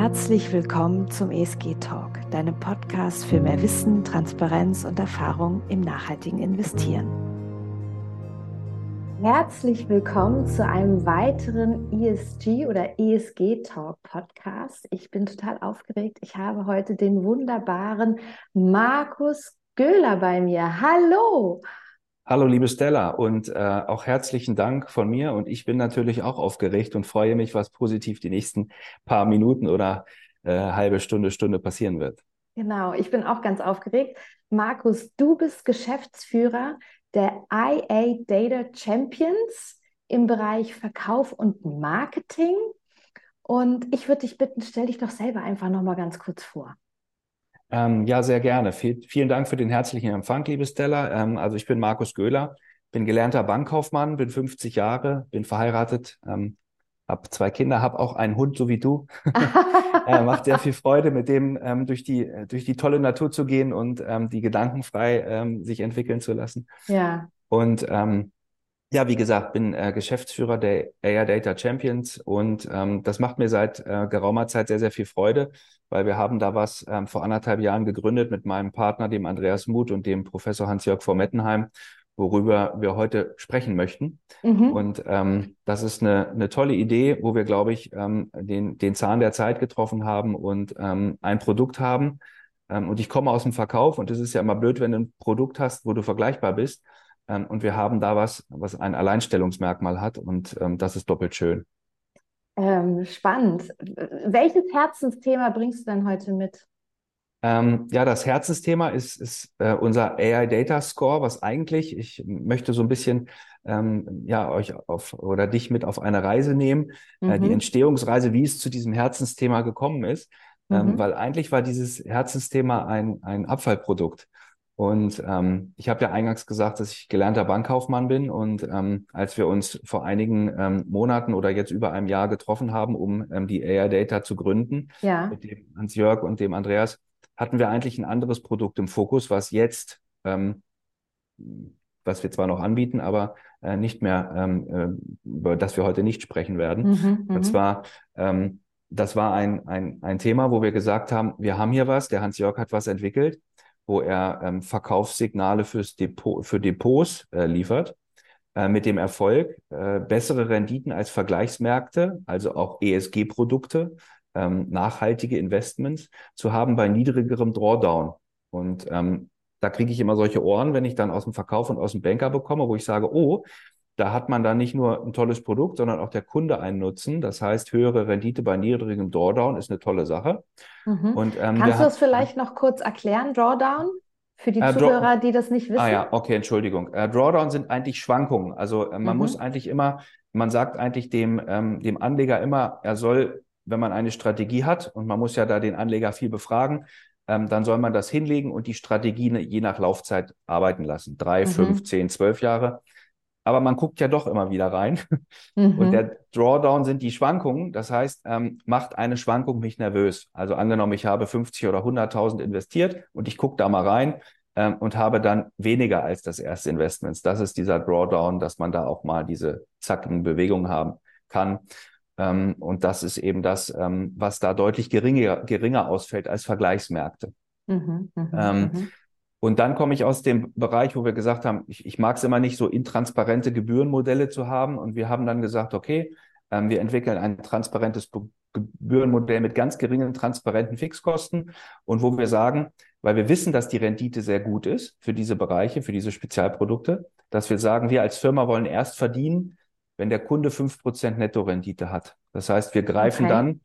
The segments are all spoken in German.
Herzlich willkommen zum ESG Talk, deinem Podcast für mehr Wissen, Transparenz und Erfahrung im nachhaltigen Investieren. Herzlich willkommen zu einem weiteren ESG oder ESG Talk Podcast. Ich bin total aufgeregt. Ich habe heute den wunderbaren Markus Göhler bei mir. Hallo! Hallo, liebe Stella, und äh, auch herzlichen Dank von mir. Und ich bin natürlich auch aufgeregt und freue mich, was positiv die nächsten paar Minuten oder äh, halbe Stunde, Stunde passieren wird. Genau, ich bin auch ganz aufgeregt. Markus, du bist Geschäftsführer der IA Data Champions im Bereich Verkauf und Marketing. Und ich würde dich bitten, stell dich doch selber einfach noch mal ganz kurz vor. Ähm, ja, sehr gerne. Viel, vielen Dank für den herzlichen Empfang, liebe Stella. Ähm, also ich bin Markus Göhler, bin gelernter Bankkaufmann, bin 50 Jahre, bin verheiratet, ähm, habe zwei Kinder, habe auch einen Hund, so wie du. äh, macht sehr viel Freude, mit dem ähm, durch, die, durch die tolle Natur zu gehen und ähm, die Gedanken frei ähm, sich entwickeln zu lassen. Ja. Und ähm, ja, wie gesagt, bin äh, Geschäftsführer der AI Data Champions und ähm, das macht mir seit äh, geraumer Zeit sehr, sehr viel Freude, weil wir haben da was ähm, vor anderthalb Jahren gegründet mit meinem Partner, dem Andreas Muth und dem Professor Hans-Jörg vor Mettenheim, worüber wir heute sprechen möchten. Mhm. Und ähm, das ist eine, eine tolle Idee, wo wir, glaube ich, ähm, den, den Zahn der Zeit getroffen haben und ähm, ein Produkt haben. Ähm, und ich komme aus dem Verkauf und es ist ja immer blöd, wenn du ein Produkt hast, wo du vergleichbar bist. Ähm, und wir haben da was, was ein Alleinstellungsmerkmal hat und ähm, das ist doppelt schön. Ähm, spannend. Welches Herzensthema bringst du denn heute mit? Ähm, ja, das Herzensthema ist, ist äh, unser AI Data Score, was eigentlich, ich möchte so ein bisschen ähm, ja euch auf oder dich mit auf eine Reise nehmen, mhm. äh, die mhm. Entstehungsreise, wie es zu diesem Herzensthema gekommen ist, ähm, mhm. weil eigentlich war dieses Herzensthema ein ein Abfallprodukt. Und ähm, ich habe ja eingangs gesagt, dass ich gelernter Bankkaufmann bin. Und ähm, als wir uns vor einigen ähm, Monaten oder jetzt über einem Jahr getroffen haben, um ähm, die AI Data zu gründen, ja. mit dem Hans-Jörg und dem Andreas, hatten wir eigentlich ein anderes Produkt im Fokus, was jetzt, ähm, was wir zwar noch anbieten, aber äh, nicht mehr, ähm, äh, über das wir heute nicht sprechen werden. Mhm, und mhm. zwar, ähm, das war ein, ein, ein Thema, wo wir gesagt haben, wir haben hier was, der Hans-Jörg hat was entwickelt wo er ähm, Verkaufssignale fürs Depot, für Depots äh, liefert, äh, mit dem Erfolg, äh, bessere Renditen als Vergleichsmärkte, also auch ESG-Produkte, ähm, nachhaltige Investments zu haben bei niedrigerem Drawdown. Und ähm, da kriege ich immer solche Ohren, wenn ich dann aus dem Verkauf und aus dem Banker bekomme, wo ich sage, oh, da hat man dann nicht nur ein tolles Produkt, sondern auch der Kunde einen Nutzen. Das heißt, höhere Rendite bei niedrigem Drawdown ist eine tolle Sache. Mhm. Und, ähm, Kannst du das vielleicht noch kurz erklären, Drawdown? Für die äh, Zuhörer, die das nicht wissen. Ah ja, okay, Entschuldigung. Äh, Drawdown sind eigentlich Schwankungen. Also äh, man mhm. muss eigentlich immer, man sagt eigentlich dem, ähm, dem Anleger immer, er soll, wenn man eine Strategie hat, und man muss ja da den Anleger viel befragen, ähm, dann soll man das hinlegen und die Strategie je nach Laufzeit arbeiten lassen. Drei, mhm. fünf, zehn, zwölf Jahre aber man guckt ja doch immer wieder rein. Mhm. Und der Drawdown sind die Schwankungen. Das heißt, ähm, macht eine Schwankung mich nervös. Also angenommen, ich habe 50 oder 100.000 investiert und ich gucke da mal rein ähm, und habe dann weniger als das erste Investment. Das ist dieser Drawdown, dass man da auch mal diese zackigen Bewegungen haben kann. Ähm, und das ist eben das, ähm, was da deutlich geringer, geringer ausfällt als Vergleichsmärkte. Mhm, mh, ähm, mh. Und dann komme ich aus dem Bereich, wo wir gesagt haben, ich, ich mag es immer nicht, so intransparente Gebührenmodelle zu haben. Und wir haben dann gesagt, okay, ähm, wir entwickeln ein transparentes Gebührenmodell mit ganz geringen transparenten Fixkosten und wo wir sagen, weil wir wissen, dass die Rendite sehr gut ist für diese Bereiche, für diese Spezialprodukte, dass wir sagen, wir als Firma wollen erst verdienen, wenn der Kunde fünf Prozent Nettorendite hat. Das heißt, wir greifen okay. dann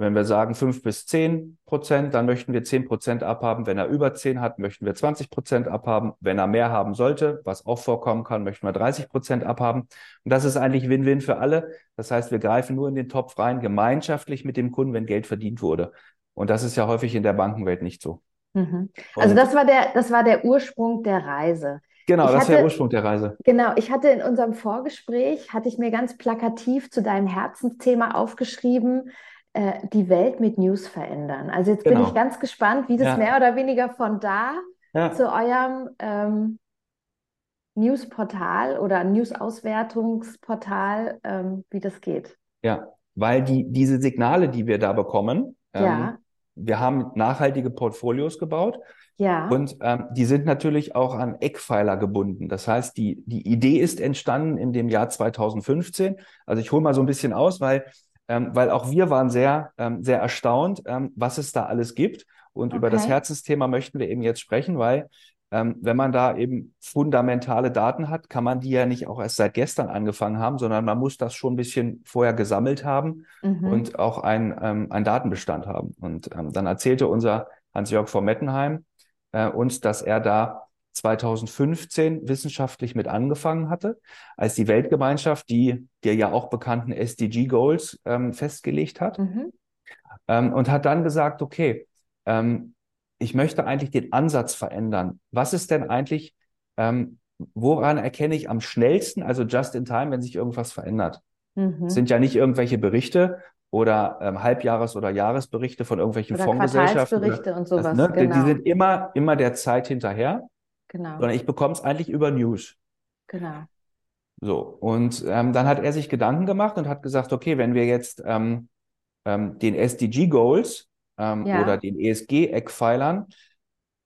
wenn wir sagen fünf bis zehn Prozent, dann möchten wir zehn Prozent abhaben. Wenn er über zehn hat, möchten wir 20 Prozent abhaben. Wenn er mehr haben sollte, was auch vorkommen kann, möchten wir 30 Prozent abhaben. Und das ist eigentlich Win-Win für alle. Das heißt, wir greifen nur in den Topf rein, gemeinschaftlich mit dem Kunden, wenn Geld verdient wurde. Und das ist ja häufig in der Bankenwelt nicht so. Mhm. Also das war der, das war der Ursprung der Reise. Genau, ich das hatte, ist der Ursprung der Reise. Genau, ich hatte in unserem Vorgespräch, hatte ich mir ganz plakativ zu deinem Herzensthema aufgeschrieben, äh, die Welt mit News verändern. Also jetzt genau. bin ich ganz gespannt, wie das ja. mehr oder weniger von da ja. zu eurem ähm, Newsportal oder News-Auswertungsportal, ähm, wie das geht. Ja, weil die, diese Signale, die wir da bekommen, Ja. Ähm, wir haben nachhaltige Portfolios gebaut. Ja. Und ähm, die sind natürlich auch an Eckpfeiler gebunden. Das heißt, die, die Idee ist entstanden in dem Jahr 2015. Also ich hole mal so ein bisschen aus, weil, ähm, weil auch wir waren sehr, ähm, sehr erstaunt, ähm, was es da alles gibt. Und Okay. über das Herzensthema möchten wir eben jetzt sprechen, weil ähm, wenn man da eben fundamentale Daten hat, kann man die ja nicht auch erst seit gestern angefangen haben, sondern man muss das schon ein bisschen vorher gesammelt haben Mhm. und auch ein, ähm, einen Datenbestand haben. Und ähm, dann erzählte unser Hans-Jörg von Mettenheim äh, uns, dass er da 2015 wissenschaftlich mit angefangen hatte, als die Weltgemeinschaft die der ja auch bekannten SDG Goals ähm, festgelegt hat Mhm. ähm, und hat dann gesagt, okay, ähm, ich möchte eigentlich den Ansatz verändern. Was ist denn eigentlich, ähm, woran erkenne ich am schnellsten, also just in time, wenn sich irgendwas verändert? Mhm. Es sind ja nicht irgendwelche Berichte oder ähm, Halbjahres- oder Jahresberichte von irgendwelchen Oder Fondsgesellschaften. oder- Quartalsberichte und sowas. das, ne? Die- Genau. Die sind immer, immer der Zeit hinterher, genau. sondern ich bekomme es eigentlich über News. Genau. So, und ähm, dann hat er sich Gedanken gemacht und hat gesagt, okay, wenn wir jetzt ähm, ähm, den SDG-Goals ähm, Ja. oder den ESG-Eckpfeilern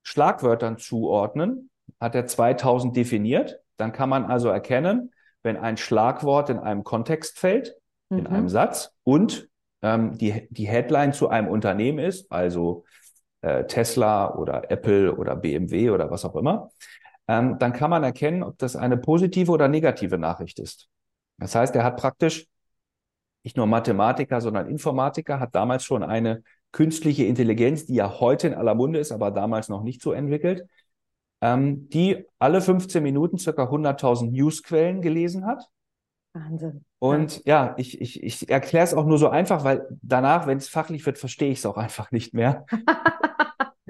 Schlagwörtern zuordnen, hat er 2000 definiert. Dann kann man also erkennen, wenn ein Schlagwort in einem Kontext fällt, in Mhm. einem Satz und ähm, die, die Headline zu einem Unternehmen ist, also äh, Tesla oder Apple oder BMW oder was auch immer, ähm, dann kann man erkennen, ob das eine positive oder negative Nachricht ist. Das heißt, er hat praktisch nicht nur Mathematiker, sondern Informatiker, hat damals schon eine künstliche Intelligenz, die ja heute in aller Munde ist, aber damals noch nicht so entwickelt, ähm, die alle 15 Minuten circa 100.000 Newsquellen gelesen hat. Wahnsinn. Und ja, ich, ich, ich erkläre es auch nur so einfach, weil danach, wenn es fachlich wird, verstehe ich es auch einfach nicht mehr.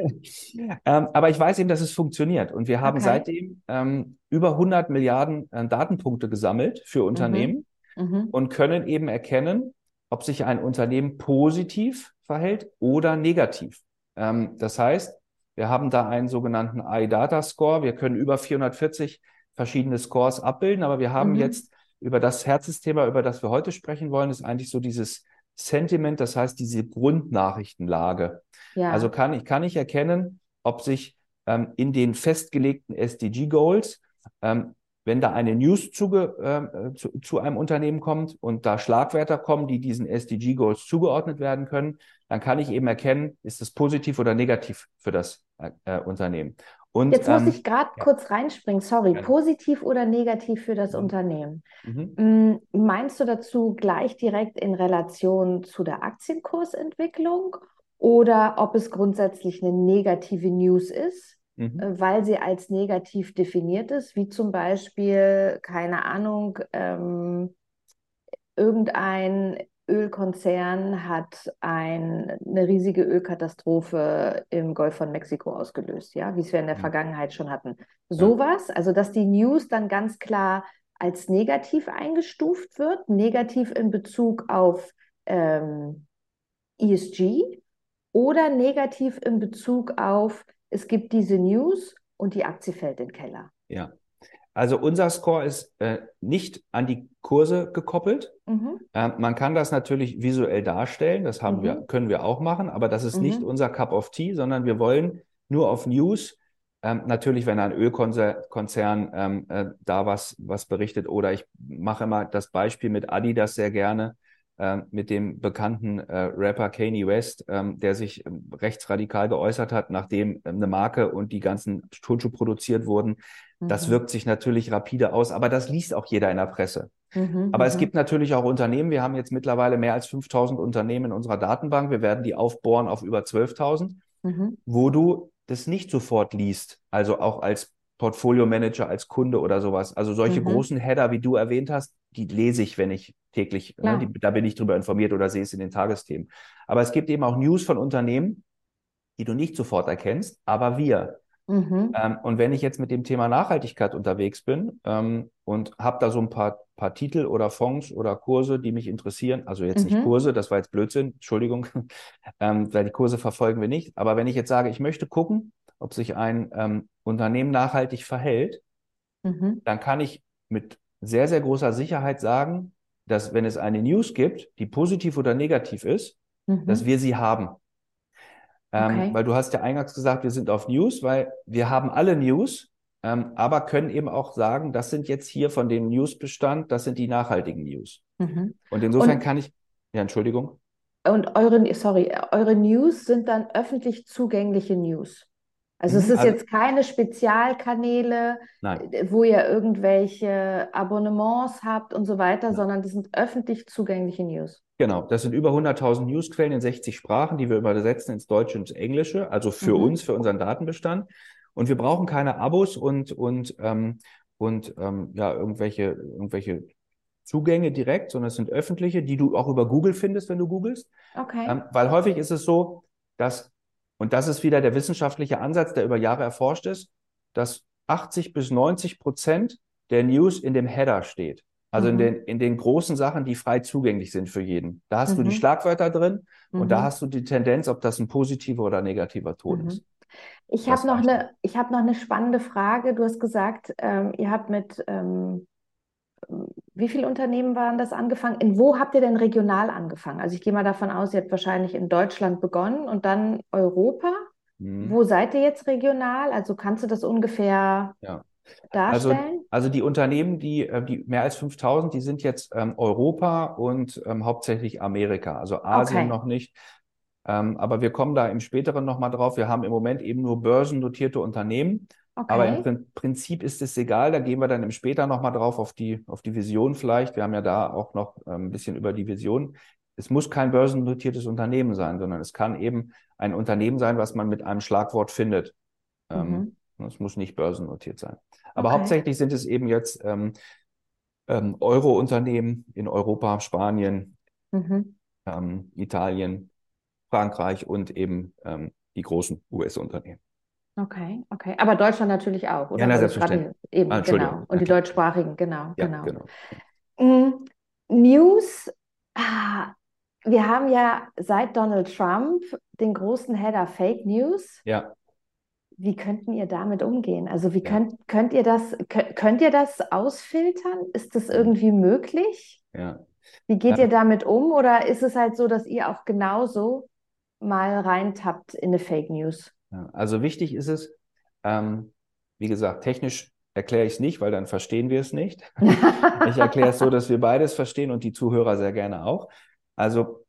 ähm, aber ich weiß eben, dass es funktioniert. Und wir haben Okay. seitdem ähm, über 100 Milliarden äh, Datenpunkte gesammelt für Unternehmen Mhm. und können eben erkennen, ob sich ein Unternehmen positiv verhält oder negativ. Ähm, das heißt, wir haben da einen sogenannten iData-Score. Wir können über 440 verschiedene Scores abbilden, aber wir haben Mhm. jetzt über das Herzensthema, über das wir heute sprechen wollen, ist eigentlich so dieses Sentiment, das heißt diese Grundnachrichtenlage. Ja. Also kann ich, kann ich erkennen, ob sich ähm, in den festgelegten SDG-Goals, ähm, wenn da eine News zuge, ähm, zu, zu einem Unternehmen kommt und da Schlagwörter kommen, die diesen SDG-Goals zugeordnet werden können, dann kann ich eben erkennen, ist es positiv oder negativ für das äh, äh, Unternehmen. Und Jetzt muss ähm, ich gerade ja. kurz reinspringen. Sorry, Gerne. positiv oder negativ für das Mhm. Unternehmen? mhm. Mm, Meinst du dazu gleich direkt in Relation zu der Aktienkursentwicklung oder ob es grundsätzlich eine negative News ist, Mhm. äh, weil sie als negativ definiert ist, wie zum Beispiel, keine Ahnung, ähm, irgendein Ölkonzern hat ein, eine riesige Ölkatastrophe im Golf von Mexiko ausgelöst, ja, wie es wir in der. Vergangenheit schon hatten. Sowas, also dass die News dann ganz klar als negativ eingestuft wird, negativ in Bezug auf ähm, ESG oder negativ in Bezug auf, es gibt diese News und die Aktie fällt in den Keller. Ja. Also unser Score ist äh, nicht an die Kurse gekoppelt. Mhm. Ähm, man kann das natürlich visuell darstellen, das haben Mhm. wir, können wir auch machen, aber das ist Mhm. nicht unser Cup of Tea, sondern wir wollen nur auf News, ähm, natürlich, wenn ein Ölkonzern ähm, äh, da was, was berichtet, oder ich mache immer das Beispiel mit Adidas sehr gerne, ähm, mit dem bekannten äh, Rapper Kanye West, ähm, der sich ähm, rechtsradikal geäußert hat, nachdem ähm, eine Marke und die ganzen Turnschuhe produziert wurden. Das Mhm. wirkt sich natürlich rapide aus, aber das liest auch jeder in der Presse. Mhm. Aber es Mhm. gibt natürlich auch Unternehmen. Wir haben jetzt mittlerweile mehr als 5000 Unternehmen in unserer Datenbank. Wir werden die aufbohren auf über 12.000, Mhm. wo du das nicht sofort liest. Also auch als Portfolio-Manager, als Kunde oder sowas. Also solche Mhm. großen Header, wie du erwähnt hast, die lese ich, wenn ich täglich, ne, Klar. die, da bin ich drüber informiert oder sehe es in den Tagesthemen. Aber es gibt eben auch News von Unternehmen, die du nicht sofort erkennst, aber wir. Mhm. Ähm, und wenn ich jetzt mit dem Thema Nachhaltigkeit unterwegs bin ähm, und habe da so ein paar, paar Titel oder Fonds oder Kurse, die mich interessieren, also jetzt nicht Mhm. Kurse, das war jetzt Blödsinn, Entschuldigung, ähm, weil die Kurse verfolgen wir nicht. Aber wenn ich jetzt sage, ich möchte gucken, ob sich ein ähm, Unternehmen nachhaltig verhält, Mhm. dann kann ich mit sehr, sehr großer Sicherheit sagen, dass wenn es eine News gibt, die positiv oder negativ ist, Mhm. dass wir sie haben. Ähm, okay. Weil du hast ja eingangs gesagt, wir sind auf News, weil wir haben alle News, ähm, aber können eben auch sagen, das sind jetzt hier von dem Newsbestand, das sind die nachhaltigen News. Mhm. Und insofern Und, kann ich, ja, Entschuldigung. Und eure, sorry, eure News sind dann öffentlich zugängliche News. Also es mhm. ist also, jetzt keine Spezialkanäle, nein. wo ihr irgendwelche Abonnements habt und so weiter, nein. sondern das sind öffentlich zugängliche News. Genau, das sind über 100.000 Newsquellen in 60 Sprachen, die wir übersetzen ins Deutsche und ins Englische, also für mhm. uns, für unseren Datenbestand. Und wir brauchen keine Abos und, und, ähm, und ähm, ja, irgendwelche, irgendwelche Zugänge direkt, sondern es sind öffentliche, die du auch über Google findest, wenn du googelst. Okay. Ähm, weil häufig ist es so, dass, und das ist wieder der wissenschaftliche Ansatz, der über Jahre erforscht ist, dass 80 bis 90 Prozent der News in dem Header steht. Also mhm. in, den, in den großen Sachen, die frei zugänglich sind für jeden. Da hast mhm. du die mhm. Schlagwörter drin mhm. und da mhm. hast du die Tendenz, ob das ein positiver oder negativer Ton mhm. ist. Ich habe noch, eine, hab noch eine spannende Frage. Du hast gesagt, ähm, ihr habt mit, ähm, wie viele Unternehmen waren das angefangen? In wo habt ihr denn regional angefangen? Also ich gehe mal davon aus, ihr habt wahrscheinlich in Deutschland begonnen und dann Europa. Wo seid ihr jetzt regional? Also kannst du das ungefähr ja. Also, also die Unternehmen, die, äh, die mehr als 5000, die sind jetzt ähm, Europa und ähm, hauptsächlich Amerika, also Asien okay. noch nicht. Ähm, aber wir kommen da im späteren nochmal drauf. Wir haben im Moment eben nur börsennotierte Unternehmen. Okay. Aber im Prinzip ist es egal, da gehen wir dann im später nochmal drauf auf die, auf die Vision vielleicht. Wir haben ja da auch noch ähm, ein bisschen über die Vision. Es muss kein börsennotiertes Unternehmen sein, sondern es kann eben ein Unternehmen sein, was man mit einem Schlagwort findet. Ähm, mhm. Es muss nicht börsennotiert sein. Aber okay. hauptsächlich sind es eben jetzt ähm, ähm, Euro-Unternehmen in Europa, Spanien, mhm. ähm, Italien, Frankreich und eben ähm, die großen US-Unternehmen. Okay, okay. Aber Deutschland natürlich auch, oder? Ja, na, selbstverständlich. Eben, ah, genau. Und die deutschsprachigen, genau, ja, genau. genau. Mm, News, ah, wir haben ja seit Donald Trump den großen Header Fake News. Ja. Wie könnten ihr damit umgehen? Also wie könnt, könnt ihr das, könnt ihr das ausfiltern? Ist das irgendwie möglich? Ja. Wie geht ja. ihr damit um? Oder ist es halt so, dass ihr auch genauso mal reintappt in eine Fake News? Ja, also wichtig ist es, ähm, wie gesagt, technisch erkläre ich es nicht, weil dann verstehen wir es nicht. ich erkläre es so, dass wir beides verstehen und die Zuhörer sehr gerne auch. Also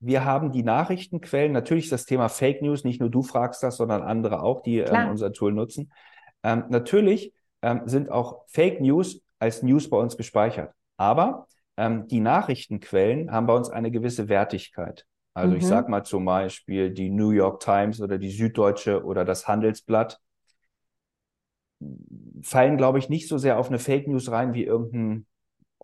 wir haben die Nachrichtenquellen, natürlich das Thema Fake News, nicht nur du fragst das, sondern andere auch, die ähm, unser Tool nutzen. Ähm, natürlich ähm, sind auch Fake News als News bei uns gespeichert. Aber ähm, die Nachrichtenquellen haben bei uns eine gewisse Wertigkeit. Also mhm. ich sage mal zum Beispiel die New York Times oder die Süddeutsche oder das Handelsblatt fallen, glaube ich, nicht so sehr auf eine Fake News rein wie irgendein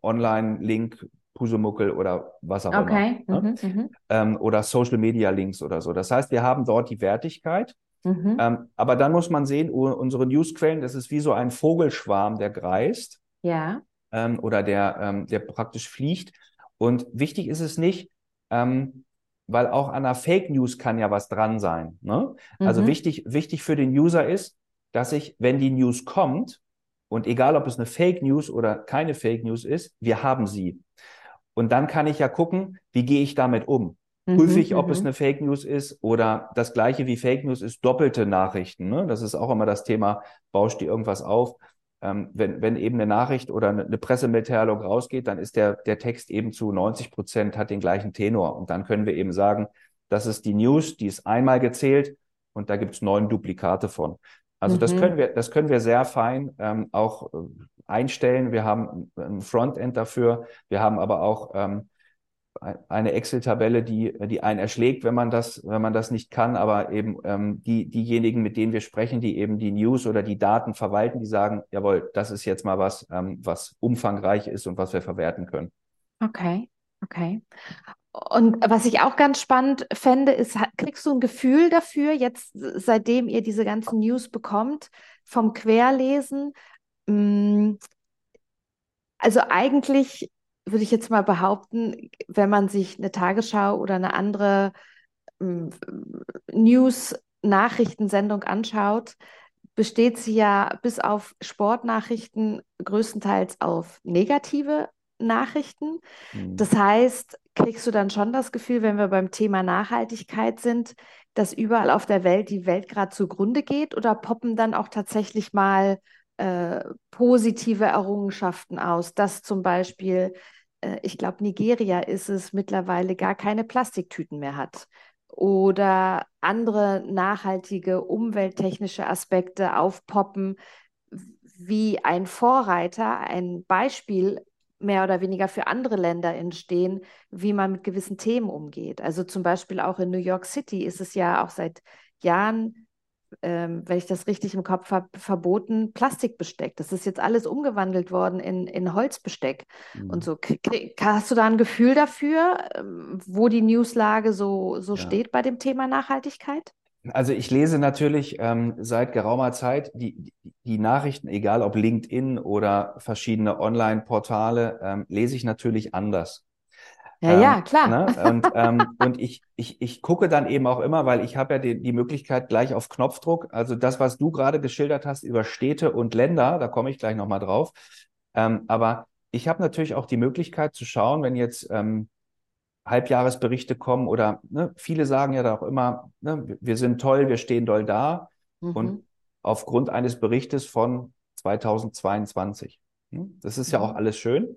Online-Link Pusemuckel oder was auch okay. immer. Ne? Mhm, mhm, ähm, oder Social Media Links oder so. Das heißt, wir haben dort die Wertigkeit. Mhm. Ähm, aber dann muss man sehen, unsere Newsquellen, das ist wie so ein Vogelschwarm, der kreist. Ja. Ähm, oder der, ähm, der praktisch fliegt. Und wichtig ist es nicht, ähm, weil auch an einer Fake News kann ja was dran sein. Ne? Also mhm. wichtig, wichtig für den User ist, dass ich, wenn die News kommt, und egal ob es eine Fake News oder keine Fake News ist, wir haben sie. Und dann kann ich ja gucken, wie gehe ich damit um? Mhm, Prüfe ich, ob es mhm. eine Fake News ist oder das gleiche wie Fake News ist doppelte Nachrichten. Ne? Das ist auch immer das Thema, baust dir irgendwas auf. Ähm, wenn, wenn eben eine Nachricht oder eine Pressemitteilung rausgeht, dann ist der, der Text eben zu 90 Prozent hat den gleichen Tenor. Und dann können wir eben sagen, das ist die News, die ist einmal gezählt und da gibt es neun Duplikate von. Also mhm. das können wir, das können wir sehr fein ähm, auch äh, einstellen. Wir haben ein Frontend dafür. Wir haben aber auch ähm, eine Excel-Tabelle, die, die einen erschlägt, wenn man das, wenn man das nicht kann, aber eben ähm, die, diejenigen, mit denen wir sprechen, die eben die News oder die Daten verwalten, die sagen, jawohl, das ist jetzt mal was, ähm, was umfangreich ist und was wir verwerten können. Okay, okay. Und was ich auch ganz spannend fände, ist, kriegst du ein Gefühl dafür, jetzt seitdem ihr diese ganzen News bekommt, vom Querlesen, Mm, also eigentlich würde ich jetzt mal behaupten, wenn man sich eine Tagesschau oder eine andere mm, News-Nachrichtensendung anschaut, besteht sie ja bis auf Sportnachrichten größtenteils auf negative Nachrichten. Mhm. Das heißt, kriegst du dann schon das Gefühl, wenn wir beim Thema Nachhaltigkeit sind, dass überall auf der Welt die Welt gerade zugrunde geht oder poppen dann auch tatsächlich mal äh, positive Errungenschaften aus, dass zum Beispiel, äh, ich glaube, Nigeria ist es mittlerweile gar keine Plastiktüten mehr hat oder andere nachhaltige umwelttechnische Aspekte aufpoppen, wie ein Vorreiter, ein Beispiel mehr oder weniger für andere Länder entstehen, wie man mit gewissen Themen umgeht. Also zum Beispiel auch in New York City ist es ja auch seit Jahren, ähm, wenn ich das richtig im Kopf habe, verboten Plastikbesteck. Das ist jetzt alles umgewandelt worden in, in Holzbesteck mhm. und so. Hast du da ein Gefühl dafür, ähm, wo die Newslage so, so ja. steht bei dem Thema Nachhaltigkeit? Also ich lese natürlich ähm, seit geraumer Zeit die, die Nachrichten, egal ob LinkedIn oder verschiedene Online-Portale, ähm, lese ich natürlich anders. Ja, ähm, ja, klar. Ne? Und, ähm, und ich, ich, ich gucke dann eben auch immer, weil ich habe ja die, die Möglichkeit gleich auf Knopfdruck, also das, was du gerade geschildert hast über Städte und Länder, da komme ich gleich nochmal drauf. Ähm, aber ich habe natürlich auch die Möglichkeit zu schauen, wenn jetzt ähm, Halbjahresberichte kommen oder ne, viele sagen ja da auch immer, ne, wir sind toll, wir stehen doll da mhm. und aufgrund eines Berichtes von 2022. Hm, das ist ja auch alles schön.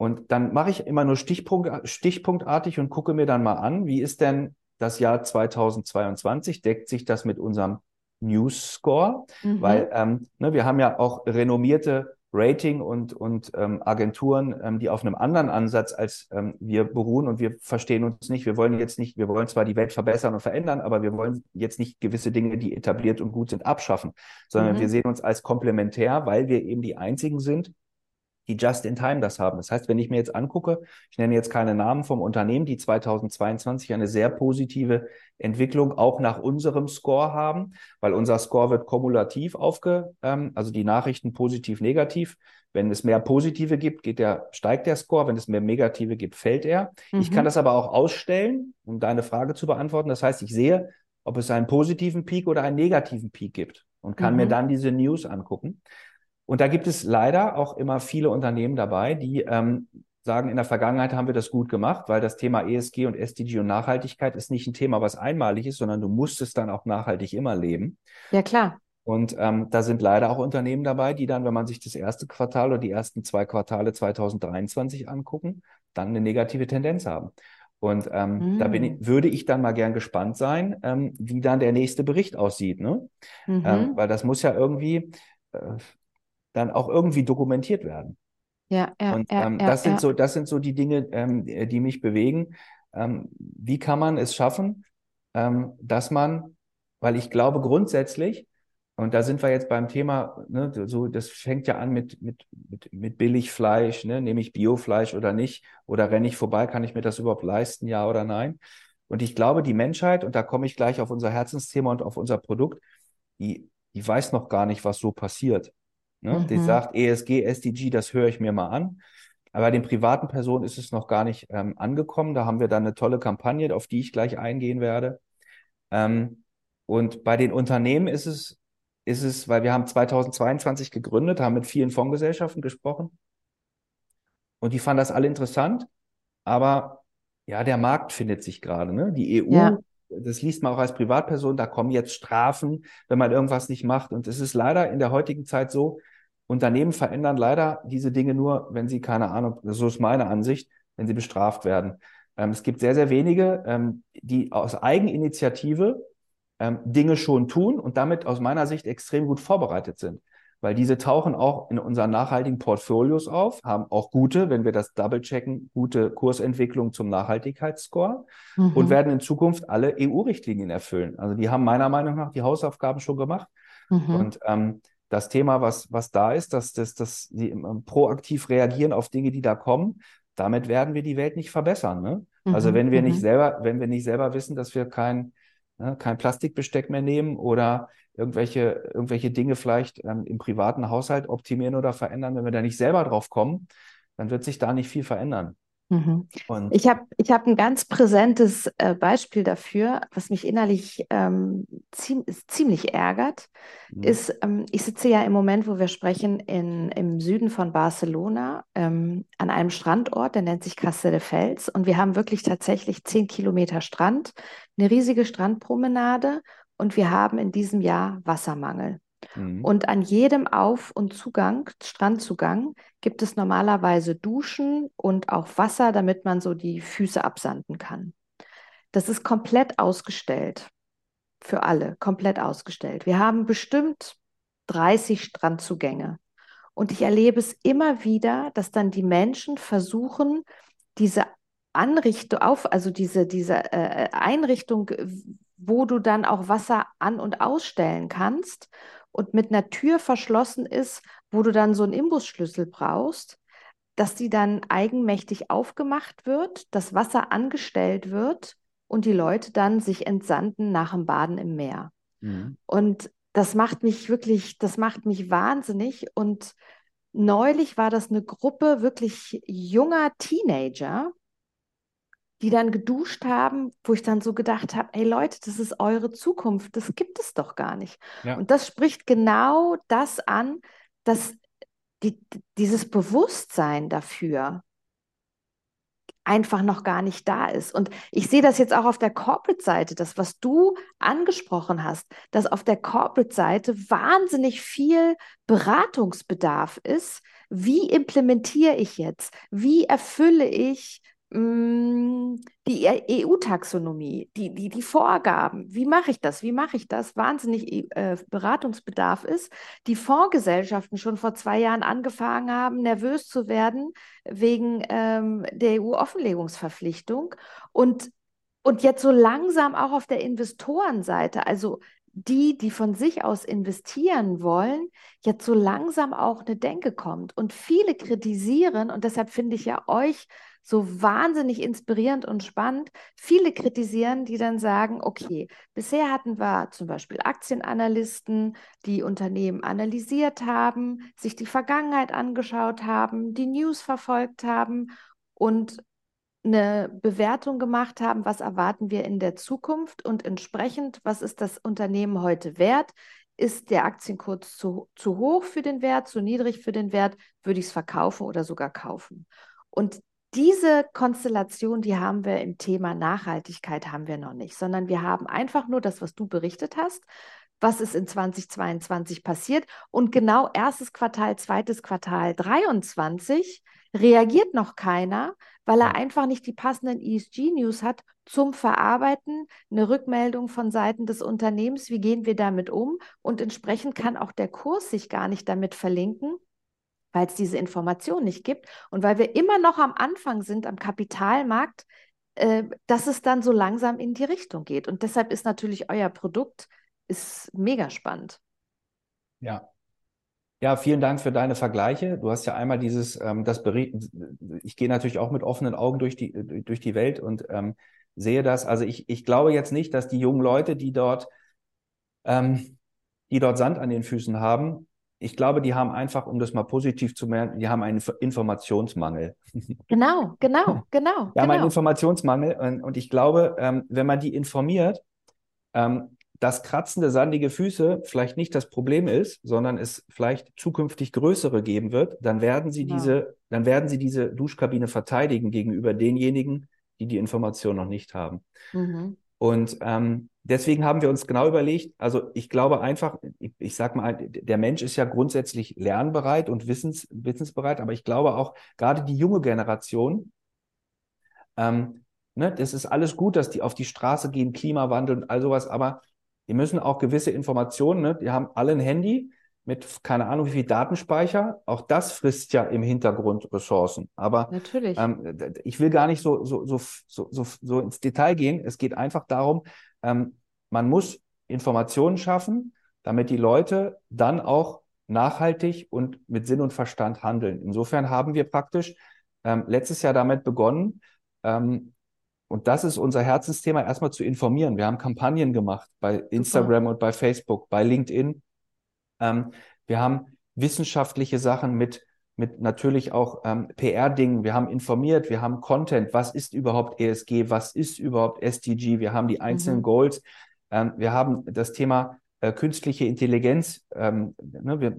Und dann mache ich immer nur Stichpunkt, stichpunktartig und gucke mir dann mal an, wie ist denn das Jahr 2022? Deckt sich das mit unserem News Score? Mhm. Weil ähm, ne, wir haben ja auch renommierte Rating und, und ähm, Agenturen, ähm, die auf einem anderen Ansatz als ähm, wir beruhen und wir verstehen uns nicht. Wir wollen jetzt nicht, wir wollen zwar die Welt verbessern und verändern, aber wir wollen jetzt nicht gewisse Dinge, die etabliert und gut sind, abschaffen, sondern mhm. wir sehen uns als komplementär, weil wir eben die einzigen sind, die just in time das haben. Das heißt, wenn ich mir jetzt angucke, ich nenne jetzt keine Namen vom Unternehmen, die 2022 eine sehr positive Entwicklung auch nach unserem Score haben, weil unser Score wird kumulativ aufge, ähm, also die Nachrichten positiv, negativ. Wenn es mehr positive gibt, geht der, steigt der Score. Wenn es mehr negative gibt, fällt er. Mhm. Ich kann das aber auch ausstellen, um deine Frage zu beantworten. Das heißt, ich sehe, ob es einen positiven Peak oder einen negativen Peak gibt und kann mhm. mir dann diese News angucken. Und da gibt es leider auch immer viele Unternehmen dabei, die ähm, sagen, in der Vergangenheit haben wir das gut gemacht, weil das Thema ESG und SDG und Nachhaltigkeit ist nicht ein Thema, was einmalig ist, sondern du musst es dann auch nachhaltig immer leben. Ja, klar. Und ähm, da sind leider auch Unternehmen dabei, die dann, wenn man sich das erste Quartal oder die ersten zwei Quartale 2023 angucken, dann eine negative Tendenz haben. Und ähm, mm. da bin ich, mm. würde ich dann mal gern gespannt sein, ähm, wie dann der nächste Bericht aussieht. Ne? Mhm. Ähm, weil das muss ja irgendwie, äh, dann auch irgendwie dokumentiert werden. Ja, ja. Und ja, ähm, ja, das sind ja. so, das sind so die Dinge, ähm, die mich bewegen. Ähm, wie kann man es schaffen, ähm, dass man, weil ich glaube grundsätzlich, und da sind wir jetzt beim Thema, ne, so, das fängt ja an mit, mit, mit, mit Billigfleisch, ne, nehme ich Biofleisch oder nicht, oder renne ich vorbei, kann ich mir das überhaupt leisten, ja oder nein? Und ich glaube, die Menschheit, und da komme ich gleich auf unser Herzensthema und auf unser Produkt, die, die weiß noch gar nicht, was so passiert. Ne? Mhm. Die sagt ESG, SDG, das höre ich mir mal an. Aber bei den privaten Personen ist es noch gar nicht ähm, angekommen. Da haben wir dann eine tolle Kampagne, auf die ich gleich eingehen werde. Ähm, und bei den Unternehmen ist es, ist es, weil wir haben 2022 gegründet, haben mit vielen Fondsgesellschaften gesprochen. Und die fanden das alle interessant. Aber ja, der Markt findet sich gerade. Ne? Die EU ja das liest man auch als Privatperson, da kommen jetzt Strafen, wenn man irgendwas nicht macht. Und es ist leider in der heutigen Zeit so, Unternehmen verändern leider diese Dinge nur, wenn sie, keine Ahnung, so ist meine Ansicht, wenn sie bestraft werden. Ähm, es gibt sehr, sehr wenige, ähm, die aus Eigeninitiative ähm, Dinge schon tun und damit aus meiner Sicht extrem gut vorbereitet sind weil diese tauchen auch in unseren nachhaltigen Portfolios auf, haben auch gute, wenn wir das double checken, gute Kursentwicklung zum Nachhaltigkeitsscore mhm. und werden in Zukunft alle EU-Richtlinien erfüllen. Also die haben meiner Meinung nach die Hausaufgaben schon gemacht. Mhm. Und ähm, das Thema, was, was da ist, dass, dass, dass sie proaktiv reagieren auf Dinge, die da kommen, damit werden wir die Welt nicht verbessern. Ne? Mhm. Also wenn wir nicht mhm. selber, wenn wir nicht selber wissen, dass wir kein, ne, kein Plastikbesteck mehr nehmen oder irgendwelche, irgendwelche Dinge vielleicht ähm, im privaten Haushalt optimieren oder verändern, wenn wir da nicht selber drauf kommen, dann wird sich da nicht viel verändern. Mhm. ich habe ich hab ein ganz präsentes äh, Beispiel dafür, was mich innerlich ähm, ziem ziemlich ärgert, mhm. ist, ähm, ich sitze ja im Moment, wo wir sprechen, in, im Süden von Barcelona ähm, an einem Strandort, der nennt sich Castelldefels und wir haben wirklich tatsächlich zehn Kilometer Strand, eine riesige Strandpromenade und wir haben in diesem Jahr Wassermangel. Mhm. Und an jedem Auf- und Zugang, Strandzugang, gibt es normalerweise Duschen und auch Wasser, damit man so die Füße absanden kann. Das ist komplett ausgestellt. Für alle, komplett ausgestellt. Wir haben bestimmt 30 Strandzugänge. Und ich erlebe es immer wieder, dass dann die Menschen versuchen, diese Anrichtung auf, also diese, diese äh, Einrichtung, wo du dann auch Wasser an- und ausstellen kannst und mit einer Tür verschlossen ist, wo du dann so einen Imbusschlüssel brauchst, dass die dann eigenmächtig aufgemacht wird, das Wasser angestellt wird und die Leute dann sich entsanden nach dem Baden im Meer. Mhm. Und das macht mich wirklich, das macht mich wahnsinnig. Und neulich war das eine Gruppe wirklich junger Teenager, die dann geduscht haben, wo ich dann so gedacht habe, ey Leute, das ist eure Zukunft, das gibt es doch gar nicht. Ja. Und das spricht genau das an, dass die, dieses Bewusstsein dafür einfach noch gar nicht da ist. Und ich sehe das jetzt auch auf der Corporate-Seite, das, was du angesprochen hast, dass auf der Corporate-Seite wahnsinnig viel Beratungsbedarf ist. Wie implementiere ich jetzt? Wie erfülle ich die EU-Taxonomie, die, die, die Vorgaben, wie mache ich das, wie mache ich das, wahnsinnig äh, Beratungsbedarf ist, die Fondsgesellschaften schon vor zwei Jahren angefangen haben, nervös zu werden wegen ähm, der EU-Offenlegungsverpflichtung und, und jetzt so langsam auch auf der Investorenseite, also die, die von sich aus investieren wollen, jetzt so langsam auch eine Denke kommt. Und viele kritisieren, und deshalb finde ich ja euch so wahnsinnig inspirierend und spannend. Viele kritisieren, die dann sagen, okay, bisher hatten wir zum Beispiel Aktienanalysten, die Unternehmen analysiert haben, sich die Vergangenheit angeschaut haben, die News verfolgt haben und eine Bewertung gemacht haben, was erwarten wir in der Zukunft und entsprechend, was ist das Unternehmen heute wert? Ist der Aktienkurs zu, zu hoch für den Wert, zu niedrig für den Wert? Würde ich es verkaufen oder sogar kaufen? Und diese Konstellation, die haben wir im Thema Nachhaltigkeit haben wir noch nicht, sondern wir haben einfach nur das, was du berichtet hast, was ist in 2022 passiert. Und genau erstes Quartal, zweites Quartal 23 reagiert noch keiner, weil er einfach nicht die passenden ESG-News hat zum Verarbeiten, eine Rückmeldung von Seiten des Unternehmens, wie gehen wir damit um? Und entsprechend kann auch der Kurs sich gar nicht damit verlinken, weil es diese Information nicht gibt und weil wir immer noch am Anfang sind am Kapitalmarkt, äh, dass es dann so langsam in die Richtung geht. Und deshalb ist natürlich euer Produkt ist mega spannend. Ja. Ja, vielen Dank für deine Vergleiche. Du hast ja einmal dieses, ähm, das Bericht, ich gehe natürlich auch mit offenen Augen durch die, durch die Welt und ähm, sehe das. Also ich, ich glaube jetzt nicht, dass die jungen Leute, die dort, ähm, die dort Sand an den Füßen haben, ich glaube, die haben einfach, um das mal positiv zu merken, die haben einen Informationsmangel. Genau, genau, genau. Die genau. haben einen genau. Informationsmangel und, und ich glaube, ähm, wenn man die informiert, ähm, dass kratzende, sandige Füße vielleicht nicht das Problem ist, sondern es vielleicht zukünftig größere geben wird, dann werden sie ja. diese, dann werden sie diese Duschkabine verteidigen gegenüber denjenigen, die die Information noch nicht haben. Mhm. Und ähm, deswegen haben wir uns genau überlegt, also ich glaube einfach, ich, ich sage mal, der Mensch ist ja grundsätzlich lernbereit und wissens, wissensbereit, aber ich glaube auch gerade die junge Generation, ähm, ne, das ist alles gut, dass die auf die Straße gehen, Klimawandel und all sowas, aber die müssen auch gewisse Informationen, ne, die haben alle ein Handy, mit keine Ahnung wie viel Datenspeicher. Auch das frisst ja im Hintergrund Ressourcen. Aber Natürlich. Ähm, ich will gar nicht so, so, so, so, so, so ins Detail gehen. Es geht einfach darum, ähm, man muss Informationen schaffen, damit die Leute dann auch nachhaltig und mit Sinn und Verstand handeln. Insofern haben wir praktisch ähm, letztes Jahr damit begonnen, ähm, und das ist unser Herzensthema, erstmal zu informieren. Wir haben Kampagnen gemacht bei Instagram Super. und bei Facebook, bei LinkedIn, ähm, wir haben wissenschaftliche Sachen mit, mit natürlich auch ähm, PR-Dingen. Wir haben informiert, wir haben Content. Was ist überhaupt ESG? Was ist überhaupt SDG? Wir haben die einzelnen mhm. Goals. Ähm, wir haben das Thema äh, künstliche Intelligenz. Ähm, ne, wir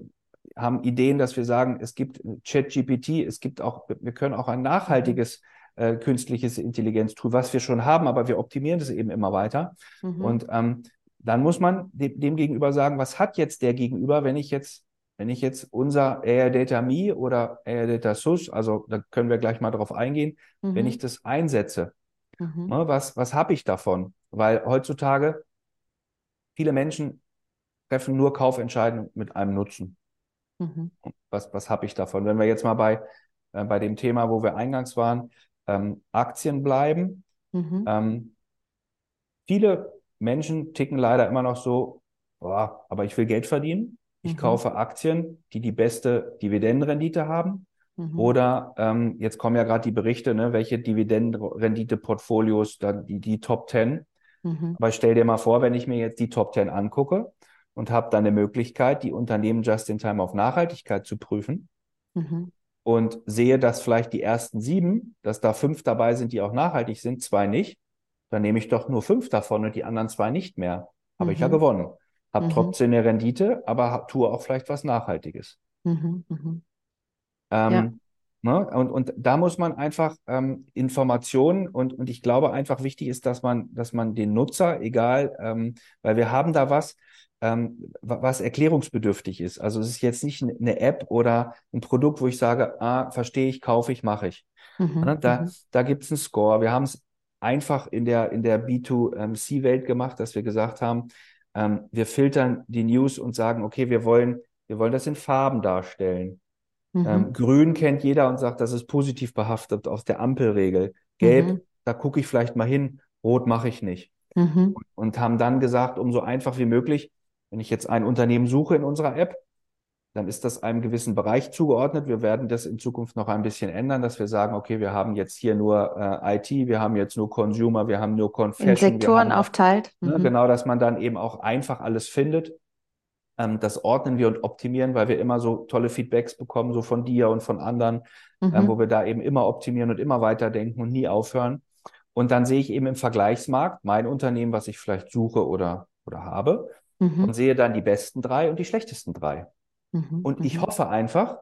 haben Ideen, dass wir sagen, es gibt ChatGPT, es gibt auch, wir können auch ein nachhaltiges äh, künstliches Intelligenz-Tool, was wir schon haben, aber wir optimieren das eben immer weiter. Mhm. Und ähm, dann muss man dem, dem gegenüber sagen, was hat jetzt der gegenüber, wenn ich jetzt wenn ich jetzt unser Air Data Me oder Air Data SUS, also da können wir gleich mal drauf eingehen, mhm. wenn ich das einsetze, mhm. ne, was, was habe ich davon? Weil heutzutage viele Menschen treffen nur Kaufentscheidungen mit einem Nutzen. Mhm. Was, was habe ich davon? Wenn wir jetzt mal bei, äh, bei dem Thema, wo wir eingangs waren, ähm, Aktien bleiben. Mhm. Ähm, viele Menschen ticken leider immer noch so, boah, aber ich will Geld verdienen. Ich mhm. kaufe Aktien, die die beste Dividendenrendite haben. Mhm. Oder ähm, jetzt kommen ja gerade die Berichte, ne, welche Dividendenrendite-Portfolios, die, die Top 10. Mhm. Aber stell dir mal vor, wenn ich mir jetzt die Top 10 angucke und habe dann eine Möglichkeit, die Unternehmen just in time auf Nachhaltigkeit zu prüfen mhm. und sehe, dass vielleicht die ersten sieben, dass da fünf dabei sind, die auch nachhaltig sind, zwei nicht, dann nehme ich doch nur fünf davon und die anderen zwei nicht mehr. Habe ich ja mhm. gewonnen habe mhm. trotzdem eine Rendite, aber tue auch vielleicht was Nachhaltiges. Mhm, mhm. Ähm, ja. ne? und, und da muss man einfach ähm, Informationen und, und ich glaube einfach wichtig ist, dass man, dass man den Nutzer, egal, ähm, weil wir haben da was, ähm, was erklärungsbedürftig ist. Also es ist jetzt nicht eine App oder ein Produkt, wo ich sage, ah, verstehe ich, kaufe ich, mache ich. Mhm, ne? Da, mhm. da gibt es einen Score. Wir haben es einfach in der, in der B2C-Welt gemacht, dass wir gesagt haben, ähm, wir filtern die News und sagen, okay, wir wollen, wir wollen das in Farben darstellen. Mhm. Ähm, Grün kennt jeder und sagt, das ist positiv behaftet aus der Ampelregel. Gelb, mhm. da gucke ich vielleicht mal hin. Rot mache ich nicht. Mhm. Und, und haben dann gesagt, um so einfach wie möglich, wenn ich jetzt ein Unternehmen suche in unserer App, dann ist das einem gewissen Bereich zugeordnet. Wir werden das in Zukunft noch ein bisschen ändern, dass wir sagen, okay, wir haben jetzt hier nur äh, IT, wir haben jetzt nur Consumer, wir haben nur Confession. In Sektoren aufteilt. Ne, mhm. Genau, dass man dann eben auch einfach alles findet. Ähm, das ordnen wir und optimieren, weil wir immer so tolle Feedbacks bekommen, so von dir und von anderen, ähm, mhm. ähm, wo wir da eben immer optimieren und immer weiterdenken und nie aufhören. Und dann sehe ich eben im Vergleichsmarkt mein Unternehmen, was ich vielleicht suche oder, oder habe, mhm. und sehe dann die besten drei und die schlechtesten drei. Mhm, und ich mhm. hoffe einfach,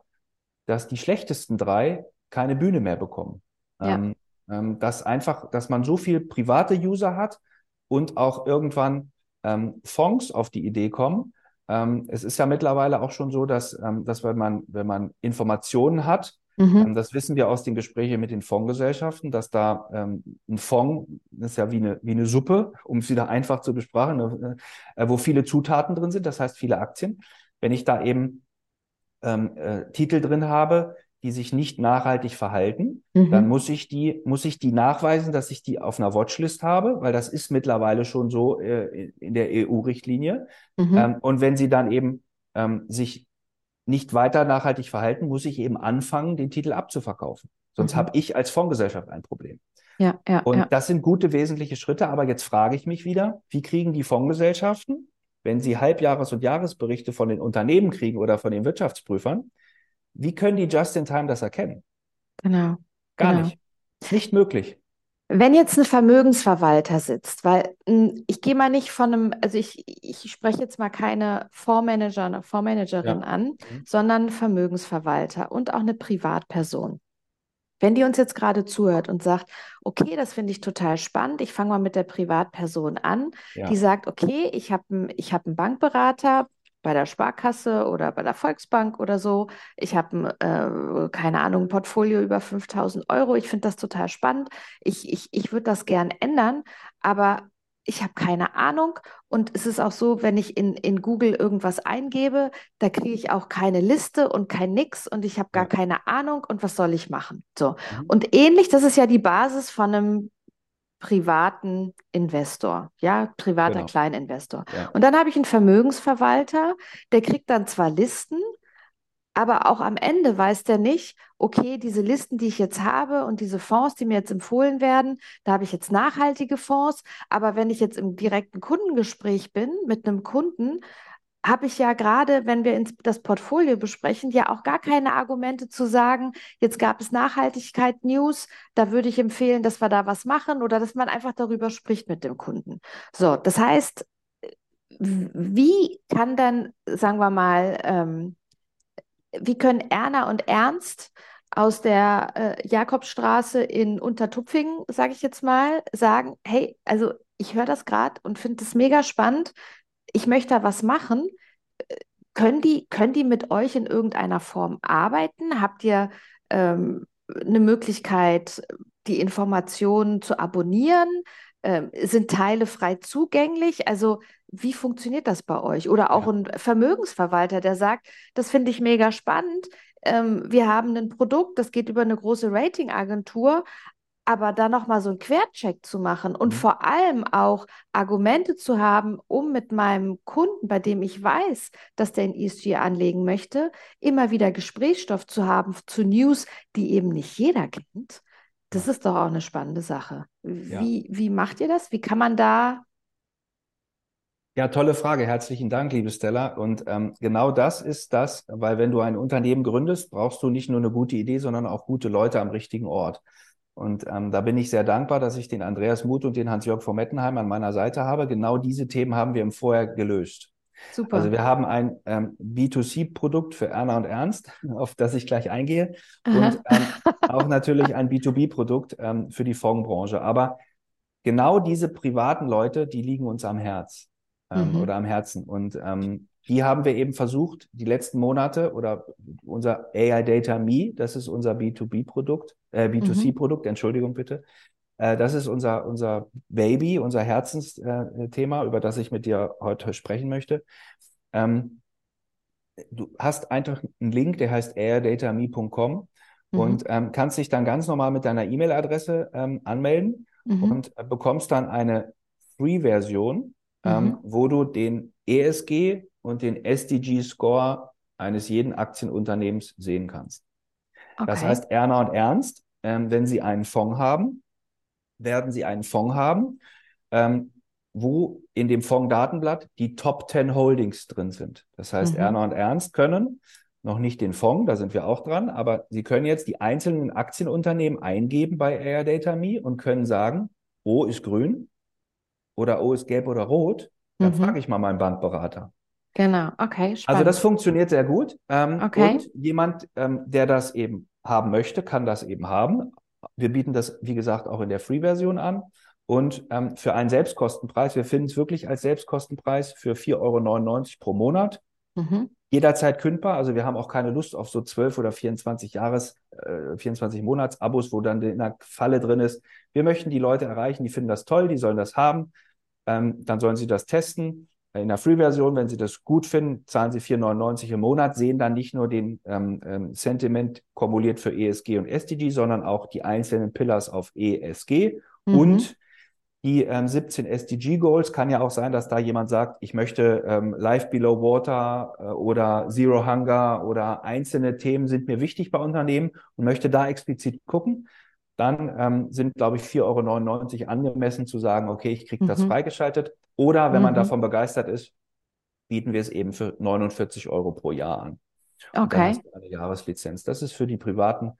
dass die schlechtesten drei keine Bühne mehr bekommen. Ja. Ähm, ähm, dass einfach, dass man so viel private User hat und auch irgendwann ähm, Fonds auf die Idee kommen. Ähm, es ist ja mittlerweile auch schon so, dass, ähm, dass wenn man, wenn man Informationen hat, mhm. Ähm, das wissen wir aus den Gesprächen mit den Fondsgesellschaften, dass da ein Fonds ist ja wie eine, wie eine Suppe, um es wieder einfach zu besprechen, ne, äh, wo viele Zutaten drin sind, das heißt viele Aktien wenn ich da eben ähm, äh, Titel drin habe, die sich nicht nachhaltig verhalten, mhm. dann muss ich die, muss ich die nachweisen, dass ich die auf einer Watchlist habe, weil das ist mittlerweile schon so äh, in der EU-Richtlinie. Mhm. Ähm, und wenn sie dann eben ähm, sich nicht weiter nachhaltig verhalten, muss ich eben anfangen, den Titel abzuverkaufen. Sonst mhm. habe ich als Fondsgesellschaft ein Problem. Ja, ja, und ja. das sind gute wesentliche Schritte. Aber jetzt frage ich mich wieder, wie kriegen die Fondsgesellschaften wenn Sie Halbjahres- und Jahresberichte von den Unternehmen kriegen oder von den Wirtschaftsprüfern, wie können die just in time das erkennen? Genau. Gar genau. nicht. nicht möglich. Wenn jetzt ein Vermögensverwalter sitzt, weil hm, ich gehe mal nicht von einem, also ich, ich spreche jetzt mal keine Fondsmanager, eine Fondsmanagerin ja. an, mhm. sondern Vermögensverwalter und auch eine Privatperson. Wenn die uns jetzt gerade zuhört und sagt, okay, das finde ich total spannend, ich fange mal mit der Privatperson an, ja. die sagt, okay, ich habe ich hab einen Bankberater bei der Sparkasse oder bei der Volksbank oder so, ich habe, äh, keine Ahnung, ein Portfolio über 5000 Euro, ich finde das total spannend, ich, ich, ich würde das gern ändern, aber ich habe keine Ahnung. Und es ist auch so, wenn ich in, in Google irgendwas eingebe, da kriege ich auch keine Liste und kein Nix und ich habe gar keine Ahnung und was soll ich machen? So. Mhm. Und ähnlich, das ist ja die Basis von einem privaten Investor, ja, privater genau. Kleininvestor. Ja. Und dann habe ich einen Vermögensverwalter, der kriegt dann zwar Listen, aber auch am Ende weiß der nicht, okay, diese Listen, die ich jetzt habe und diese Fonds, die mir jetzt empfohlen werden, da habe ich jetzt nachhaltige Fonds. Aber wenn ich jetzt im direkten Kundengespräch bin mit einem Kunden, habe ich ja gerade, wenn wir ins, das Portfolio besprechen, ja auch gar keine Argumente zu sagen, jetzt gab es Nachhaltigkeit-News, da würde ich empfehlen, dass wir da was machen oder dass man einfach darüber spricht mit dem Kunden. So, das heißt, wie kann dann, sagen wir mal, ähm, wie können Erna und Ernst aus der äh, Jakobstraße in Untertupfingen, sage ich jetzt mal, sagen, hey, also ich höre das gerade und finde das mega spannend ich möchte da was machen. Können die, können die mit euch in irgendeiner Form arbeiten? Habt ihr ähm, eine Möglichkeit, die Informationen zu abonnieren? Ähm, sind Teile frei zugänglich? Also wie funktioniert das bei euch? Oder auch ja. ein Vermögensverwalter, der sagt, das finde ich mega spannend. Ähm, wir haben ein Produkt, das geht über eine große Ratingagentur, aber da nochmal so einen Quercheck zu machen und mhm. vor allem auch Argumente zu haben, um mit meinem Kunden, bei dem ich weiß, dass der in ESG anlegen möchte, immer wieder Gesprächsstoff zu haben zu News, die eben nicht jeder kennt. Das ist doch auch eine spannende Sache. Wie, ja. wie macht ihr das? Wie kann man da ja, tolle Frage. Herzlichen Dank, liebe Stella. Und ähm, genau das ist das, weil wenn du ein Unternehmen gründest, brauchst du nicht nur eine gute Idee, sondern auch gute Leute am richtigen Ort. Und ähm, da bin ich sehr dankbar, dass ich den Andreas Muth und den Hans-Jörg von Mettenheim an meiner Seite habe. Genau diese Themen haben wir im Vorher gelöst. Super. Also wir haben ein ähm, B2C-Produkt für Erna und Ernst, auf das ich gleich eingehe, Aha. und ähm, auch natürlich ein B2B-Produkt ähm, für die Fondsbranche. Aber genau diese privaten Leute, die liegen uns am Herz ähm, mhm. oder am Herzen. Und ähm, die haben wir eben versucht, die letzten Monate oder unser AI Data Me, das ist unser B2B-Produkt, äh, B2C-Produkt, mhm. Entschuldigung bitte. Äh, das ist unser, unser Baby, unser Herzensthema, äh, über das ich mit dir heute sprechen möchte. Ähm, du hast einfach einen Link, der heißt airdata.me.com mhm. und ähm, kannst dich dann ganz normal mit deiner E-Mail-Adresse ähm, anmelden mhm. und äh, bekommst dann eine Free-Version, ähm, mhm. wo du den ESG und den SDG-Score eines jeden Aktienunternehmens sehen kannst. Okay. Das heißt, Erna und Ernst, ähm, wenn sie einen Fonds haben, werden sie einen Fonds haben, ähm, wo in dem Fonds-Datenblatt die Top 10 Holdings drin sind. Das heißt, mhm. Erna und Ernst können noch nicht den Fonds, da sind wir auch dran, aber sie können jetzt die einzelnen Aktienunternehmen eingeben bei AirData.me und können sagen, O ist grün oder O ist gelb oder rot. Dann mhm. frage ich mal meinen Bankberater. Genau, okay. Spannend. Also das funktioniert sehr gut. Ähm, okay. Und jemand, ähm, der das eben haben möchte, kann das eben haben. Wir bieten das, wie gesagt, auch in der Free-Version an. Und ähm, für einen Selbstkostenpreis, wir finden es wirklich als Selbstkostenpreis für 4,99 Euro pro Monat. Mhm. Jederzeit kündbar. Also wir haben auch keine Lust auf so 12 oder 24 Jahres, äh, 24 Monats-Abos, wo dann in der Falle drin ist. Wir möchten die Leute erreichen, die finden das toll, die sollen das haben. Ähm, dann sollen sie das testen in der Free-Version, wenn Sie das gut finden, zahlen Sie 4,99 im Monat, sehen dann nicht nur den ähm, ähm, Sentiment kumuliert für ESG und SDG, sondern auch die einzelnen Pillars auf ESG mhm. und die ähm, 17 SDG-Goals. Kann ja auch sein, dass da jemand sagt, ich möchte ähm, Life Below Water äh, oder Zero Hunger oder einzelne Themen sind mir wichtig bei Unternehmen und möchte da explizit gucken dann ähm, sind, glaube ich, 4,99 Euro angemessen zu sagen, okay, ich kriege das mhm. freigeschaltet. Oder wenn mhm. man davon begeistert ist, bieten wir es eben für 49 Euro pro Jahr an. Okay. eine Jahreslizenz. Das ist für die privaten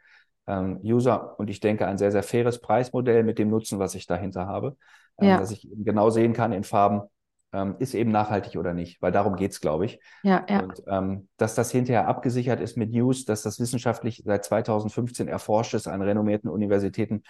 User und ich denke ein sehr, sehr faires Preismodell mit dem Nutzen, was ich dahinter habe, ähm, ja. dass ich genau sehen kann in Farben, ähm, ist eben nachhaltig oder nicht, weil darum geht's, glaube ich. Ja, ja. Und ähm, dass das hinterher abgesichert ist mit News, dass das wissenschaftlich seit 2015 erforscht ist an renommierten Universitäten,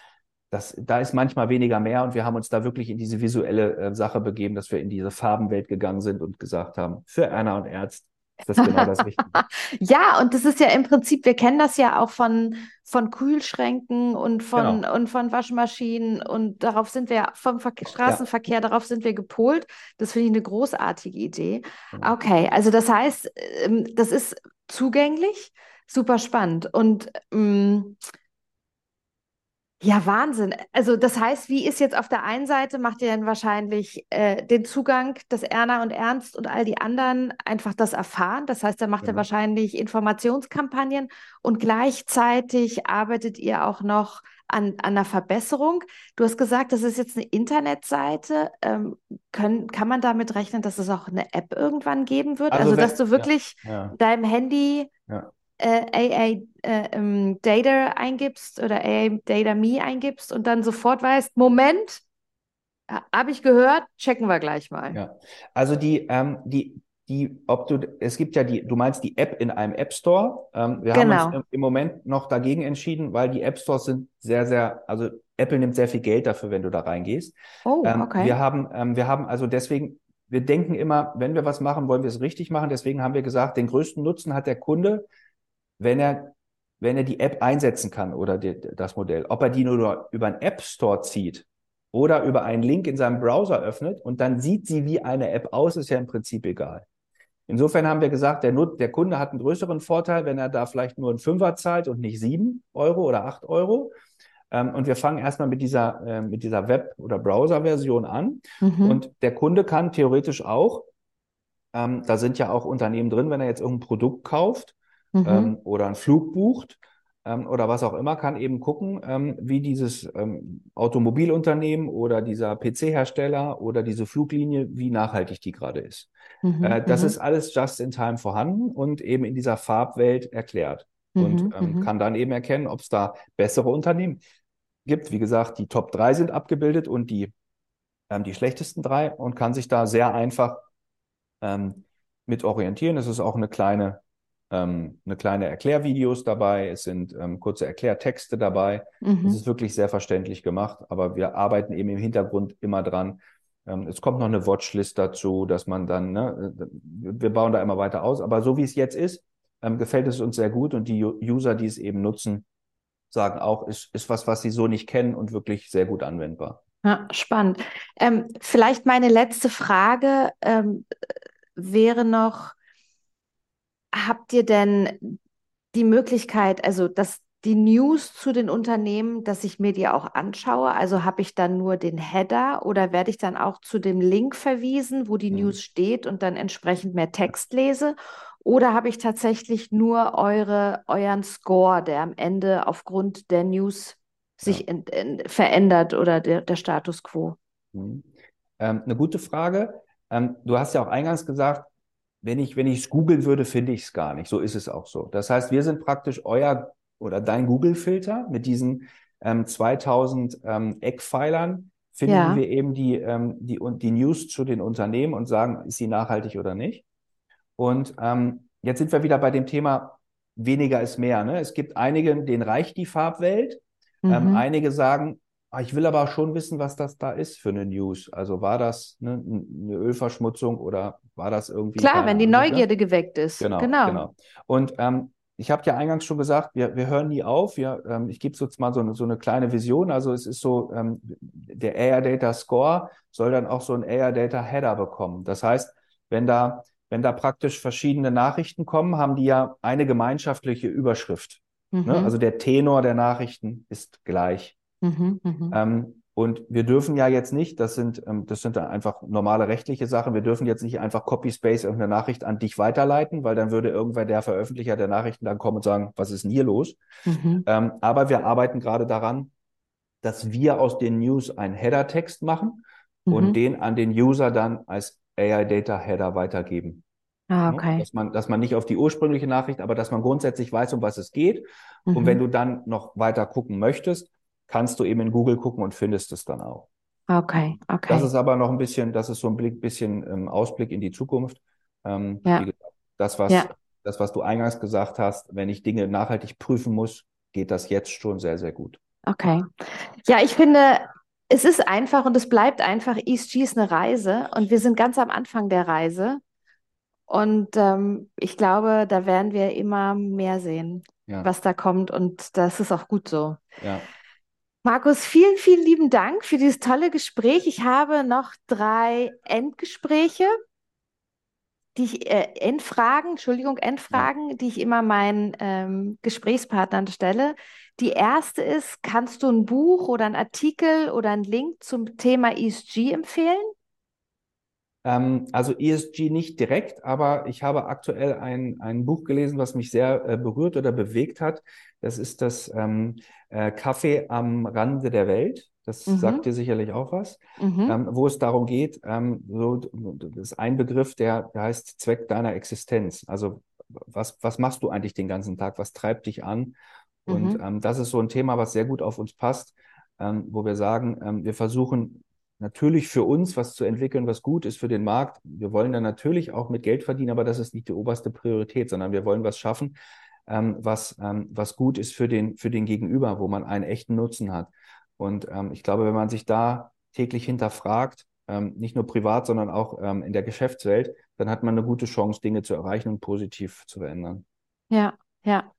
das, da ist manchmal weniger mehr und wir haben uns da wirklich in diese visuelle äh, Sache begeben, dass wir in diese Farbenwelt gegangen sind und gesagt haben, für Erna und Ernst ist das genau das Richtige. ja, und das ist ja im Prinzip, wir kennen das ja auch von, von Kühlschränken und von, genau. und von Waschmaschinen und darauf sind wir vom Ver Straßenverkehr, ja. darauf sind wir gepolt. Das finde ich eine großartige Idee. Genau. Okay, also das heißt, ähm, das ist zugänglich, super spannend. Und ähm, ja, Wahnsinn. Also das heißt, wie ist jetzt auf der einen Seite, macht ihr dann wahrscheinlich äh, den Zugang, dass Erna und Ernst und all die anderen einfach das erfahren. Das heißt, da macht ja. ihr wahrscheinlich Informationskampagnen und gleichzeitig arbeitet ihr auch noch an, an einer Verbesserung. Du hast gesagt, das ist jetzt eine Internetseite. Ähm, können, kann man damit rechnen, dass es auch eine App irgendwann geben wird? Also, also wenn, dass du wirklich ja, ja. deinem Handy ja. Äh, AA äh, ähm, Data eingibst oder AA Data Me eingibst und dann sofort weißt, Moment, habe ich gehört, checken wir gleich mal. Ja, also die, ähm, die, die, ob du, es gibt ja die, du meinst die App in einem App Store. Ähm, wir genau. haben uns im, im, Moment noch dagegen entschieden, weil die App Stores sind sehr, sehr, also Apple nimmt sehr viel Geld dafür, wenn du da reingehst. Oh, ähm, okay. Wir haben, ähm, wir haben also deswegen, wir denken immer, wenn wir was machen, wollen wir es richtig machen. Deswegen haben wir gesagt, den größten Nutzen hat der Kunde, wenn er, wenn er die App einsetzen kann oder die, das Modell. Ob er die nur über einen App Store zieht oder über einen Link in seinem Browser öffnet und dann sieht sie wie eine App aus, ist ja im Prinzip egal. Insofern haben wir gesagt, der, Nut der Kunde hat einen größeren Vorteil, wenn er da vielleicht nur einen Fünfer zahlt und nicht sieben Euro oder acht Euro. Ähm, und wir fangen erstmal mit dieser, äh, mit dieser Web- oder Browser-Version an. Mhm. Und der Kunde kann theoretisch auch, ähm, da sind ja auch Unternehmen drin, wenn er jetzt irgendein Produkt kauft mhm. ähm, oder einen Flug bucht, ähm, oder was auch immer, kann eben gucken, ähm, wie dieses ähm, Automobilunternehmen oder dieser PC-Hersteller oder diese Fluglinie, wie nachhaltig die gerade ist. Mhm, äh, das mhm. ist alles just in time vorhanden und eben in dieser Farbwelt erklärt. Mhm, und ähm, mhm. kann dann eben erkennen, ob es da bessere Unternehmen gibt. Wie gesagt, die Top 3 sind abgebildet und die, ähm, die schlechtesten drei und kann sich da sehr einfach ähm, mit orientieren. Es ist auch eine kleine ähm, eine kleine Erklärvideos dabei, es sind ähm, kurze Erklärtexte dabei. Mhm. Es ist wirklich sehr verständlich gemacht, aber wir arbeiten eben im Hintergrund immer dran. Ähm, es kommt noch eine Watchlist dazu, dass man dann, ne, wir bauen da immer weiter aus, aber so wie es jetzt ist, ähm, gefällt es uns sehr gut und die User, die es eben nutzen, sagen auch, ist, ist was, was sie so nicht kennen und wirklich sehr gut anwendbar. Ja, spannend. Ähm, vielleicht meine letzte Frage ähm, wäre noch, habt ihr denn die Möglichkeit, also dass die News zu den Unternehmen, dass ich mir die auch anschaue? Also habe ich dann nur den Header oder werde ich dann auch zu dem Link verwiesen, wo die mhm. News steht und dann entsprechend mehr Text lese? Oder habe ich tatsächlich nur eure, euren Score, der am Ende aufgrund der News sich ja. in, in, verändert oder der, der Status quo? Mhm. Ähm, eine gute Frage. Ähm, du hast ja auch eingangs gesagt, wenn ich wenn ich es googeln würde, finde ich es gar nicht. So ist es auch so. Das heißt, wir sind praktisch euer oder dein Google-Filter mit diesen ähm, 2000 ähm, Eckpfeilern finden ja. wir eben die, ähm, die, die News zu den Unternehmen und sagen, ist sie nachhaltig oder nicht. Und ähm, jetzt sind wir wieder bei dem Thema, weniger ist mehr. Ne? Es gibt einige, denen reicht die Farbwelt. Ähm, mhm. einige sagen, ich will aber schon wissen, was das da ist für eine News. Also war das ne, eine Ölverschmutzung oder war das irgendwie. Klar, wenn die ne? Neugierde ne? geweckt ist. Genau. genau. genau. Und ähm, ich habe ja eingangs schon gesagt, wir, wir hören nie auf. Wir, ähm, ich gebe jetzt mal so eine, so eine kleine Vision. Also es ist so, ähm, der Air Data Score soll dann auch so ein Air Data Header bekommen. Das heißt, wenn da, wenn da praktisch verschiedene Nachrichten kommen, haben die ja eine gemeinschaftliche Überschrift. Ne? Mhm. Ne? Also der Tenor der Nachrichten ist gleich. Mhm, mh. ähm, und wir dürfen ja jetzt nicht, das sind, ähm, das sind einfach normale rechtliche Sachen, wir dürfen jetzt nicht einfach Copy-Space irgendeine Nachricht an dich weiterleiten, weil dann würde irgendwer der Veröffentlicher der Nachrichten dann kommen und sagen, was ist denn hier los? Mhm. Ähm, aber wir arbeiten gerade daran, dass wir aus den News einen Header-Text machen mhm. und den an den User dann als AI-Data-Header weitergeben. Ah, okay. Dass man, dass man nicht auf die ursprüngliche Nachricht, aber dass man grundsätzlich weiß, um was es geht. Mhm. Und wenn du dann noch weiter gucken möchtest, kannst du eben in Google gucken und findest es dann auch. Okay, okay. Das ist aber noch ein bisschen, das ist so ein Blick, bisschen ähm, Ausblick in die Zukunft. Ähm, ja. gesagt, das, was, ja. das, was du eingangs gesagt hast, wenn ich Dinge nachhaltig prüfen muss, geht das jetzt schon sehr, sehr gut. Okay. Ja, ich finde, es ist einfach und es bleibt einfach. ESG ist eine Reise und wir sind ganz am Anfang der Reise. Und ähm, ich glaube, da werden wir immer mehr sehen, ja. was da kommt. Und das ist auch gut so. Ja. Markus, vielen, vielen lieben Dank für dieses tolle Gespräch. Ich habe noch drei Endgespräche, die ich, äh, Endfragen, Entschuldigung, Endfragen, die ich immer meinen ähm, Gesprächspartnern stelle. Die erste ist, kannst du ein Buch oder ein Artikel oder einen Link zum Thema ESG empfehlen? Ähm, also ESG nicht direkt, aber ich habe aktuell ein, ein Buch gelesen, was mich sehr äh, berührt oder bewegt hat. Das ist das ähm, äh, Kaffee am Rande der Welt. Das mhm. sagt dir sicherlich auch was, mhm. ähm, wo es darum geht, ähm, so, das ist ein Begriff, der, der heißt Zweck deiner Existenz. Also was, was machst du eigentlich den ganzen Tag? Was treibt dich an? Und mhm. ähm, das ist so ein Thema, was sehr gut auf uns passt, ähm, wo wir sagen, ähm, wir versuchen natürlich für uns was zu entwickeln, was gut ist für den Markt. Wir wollen dann natürlich auch mit Geld verdienen, aber das ist nicht die oberste Priorität, sondern wir wollen was schaffen, ähm, was, ähm, was gut ist für den, für den Gegenüber, wo man einen echten Nutzen hat. Und ähm, ich glaube, wenn man sich da täglich hinterfragt, ähm, nicht nur privat, sondern auch ähm, in der Geschäftswelt, dann hat man eine gute Chance, Dinge zu erreichen und positiv zu verändern. Ja, ja.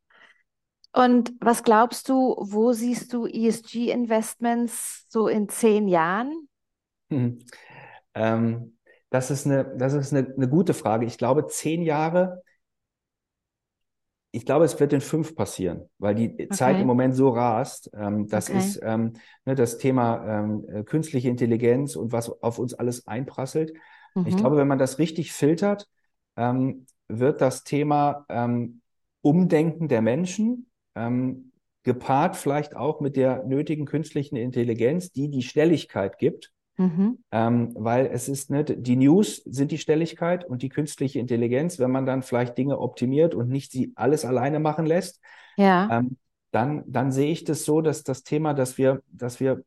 Und was glaubst du, wo siehst du ESG-Investments so in zehn Jahren? Mhm. Ähm, das ist eine, das ist eine, eine gute Frage. Ich glaube, zehn Jahre, ich glaube, es wird in fünf passieren, weil die okay. Zeit im Moment so rast. Ähm, das okay. ist ähm, ne, das Thema ähm, äh, künstliche Intelligenz und was auf uns alles einprasselt. Mhm. Ich glaube, wenn man das richtig filtert, ähm, wird das Thema ähm, Umdenken der Menschen ähm, gepaart vielleicht auch mit der nötigen künstlichen Intelligenz, die die Schnelligkeit gibt, Mhm. Ähm, weil es ist nicht, die News sind die Stelligkeit und die künstliche Intelligenz, wenn man dann vielleicht Dinge optimiert und nicht sie alles alleine machen lässt, ja. ähm, dann, dann sehe ich das so, dass das Thema, dass wir, dass wir,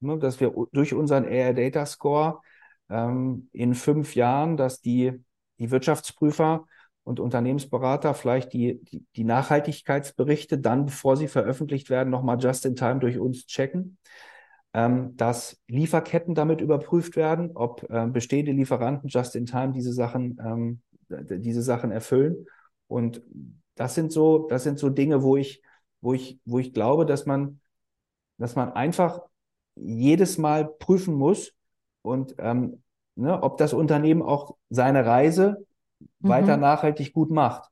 ne, dass wir durch unseren AI Data Score ähm, in fünf Jahren, dass die, die Wirtschaftsprüfer und Unternehmensberater vielleicht die, die, die Nachhaltigkeitsberichte dann, bevor sie veröffentlicht werden, nochmal just in time durch uns checken ähm, dass Lieferketten damit überprüft werden, ob äh, bestehende Lieferanten just in time diese Sachen, ähm, diese Sachen erfüllen. Und das sind so, das sind so Dinge, wo ich, wo ich, wo ich glaube, dass man, dass man einfach jedes Mal prüfen muss und ähm, ne, ob das Unternehmen auch seine Reise mhm. weiter nachhaltig gut macht.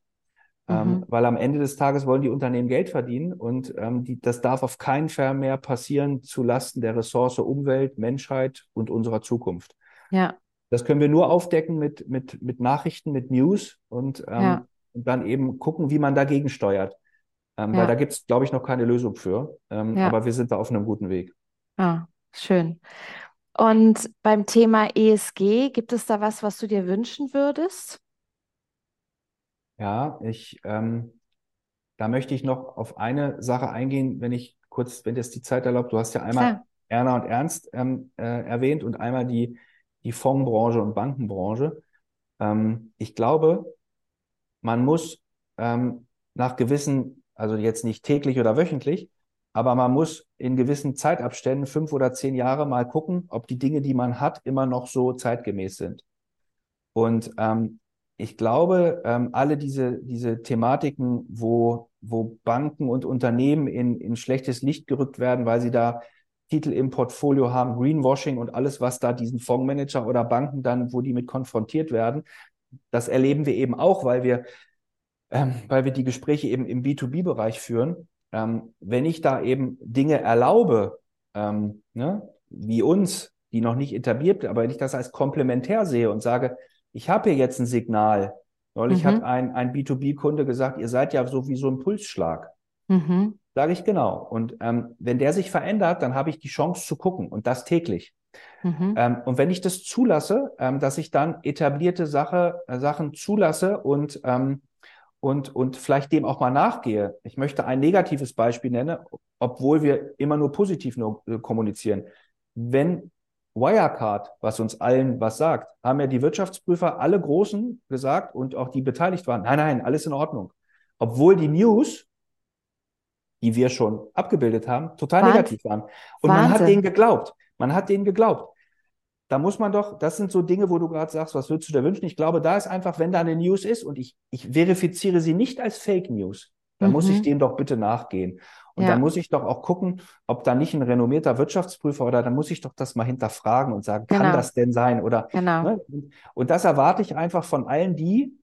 Ähm, mhm. weil am Ende des Tages wollen die Unternehmen Geld verdienen und ähm, die, das darf auf keinen Fall mehr passieren zu Lasten der Ressource Umwelt, Menschheit und unserer Zukunft. Ja. Das können wir nur aufdecken mit, mit, mit Nachrichten, mit News und, ähm, ja. und dann eben gucken, wie man dagegen steuert. Ähm, ja. Weil da gibt es, glaube ich, noch keine Lösung für. Ähm, ja. Aber wir sind da auf einem guten Weg. Ah, schön. Und beim Thema ESG, gibt es da was, was du dir wünschen würdest? Ja, ich, ähm, da möchte ich noch auf eine Sache eingehen, wenn ich kurz, wenn das die Zeit erlaubt. Du hast ja einmal Klar. Erna und Ernst ähm, äh, erwähnt und einmal die, die Fondsbranche und Bankenbranche. Ähm, ich glaube, man muss ähm, nach gewissen, also jetzt nicht täglich oder wöchentlich, aber man muss in gewissen Zeitabständen, fünf oder zehn Jahre, mal gucken, ob die Dinge, die man hat, immer noch so zeitgemäß sind. Und ähm, ich glaube, ähm, alle diese, diese Thematiken, wo, wo Banken und Unternehmen in, in schlechtes Licht gerückt werden, weil sie da Titel im Portfolio haben, Greenwashing und alles, was da diesen Fondsmanager oder Banken dann, wo die mit konfrontiert werden, das erleben wir eben auch, weil wir, ähm, weil wir die Gespräche eben im B2B-Bereich führen. Ähm, wenn ich da eben Dinge erlaube, ähm, ne, wie uns, die noch nicht etabliert, aber wenn ich das als komplementär sehe und sage, ich habe hier jetzt ein Signal. Neulich mhm. hat ein, ein B2B-Kunde gesagt, ihr seid ja so wie so ein Pulsschlag. Mhm. Sage ich genau. Und ähm, wenn der sich verändert, dann habe ich die Chance zu gucken und das täglich. Mhm. Ähm, und wenn ich das zulasse, ähm, dass ich dann etablierte Sache, äh, Sachen zulasse und, ähm, und, und vielleicht dem auch mal nachgehe. Ich möchte ein negatives Beispiel nennen, obwohl wir immer nur positiv nur, äh, kommunizieren. Wenn Wirecard, was uns allen was sagt, haben ja die Wirtschaftsprüfer alle Großen gesagt und auch die beteiligt waren, nein, nein, alles in Ordnung. Obwohl die News, die wir schon abgebildet haben, total Wahnsinn. negativ waren. Und Wahnsinn. man hat denen geglaubt. Man hat denen geglaubt. Da muss man doch, das sind so Dinge, wo du gerade sagst, was würdest du dir wünschen? Ich glaube, da ist einfach, wenn da eine News ist und ich, ich verifiziere sie nicht als Fake News, dann mhm. muss ich mhm. dem doch bitte nachgehen. Und ja. dann muss ich doch auch gucken, ob da nicht ein renommierter Wirtschaftsprüfer oder dann muss ich doch das mal hinterfragen und sagen, genau. kann das denn sein? Oder genau. Ne? und das erwarte ich einfach von allen die,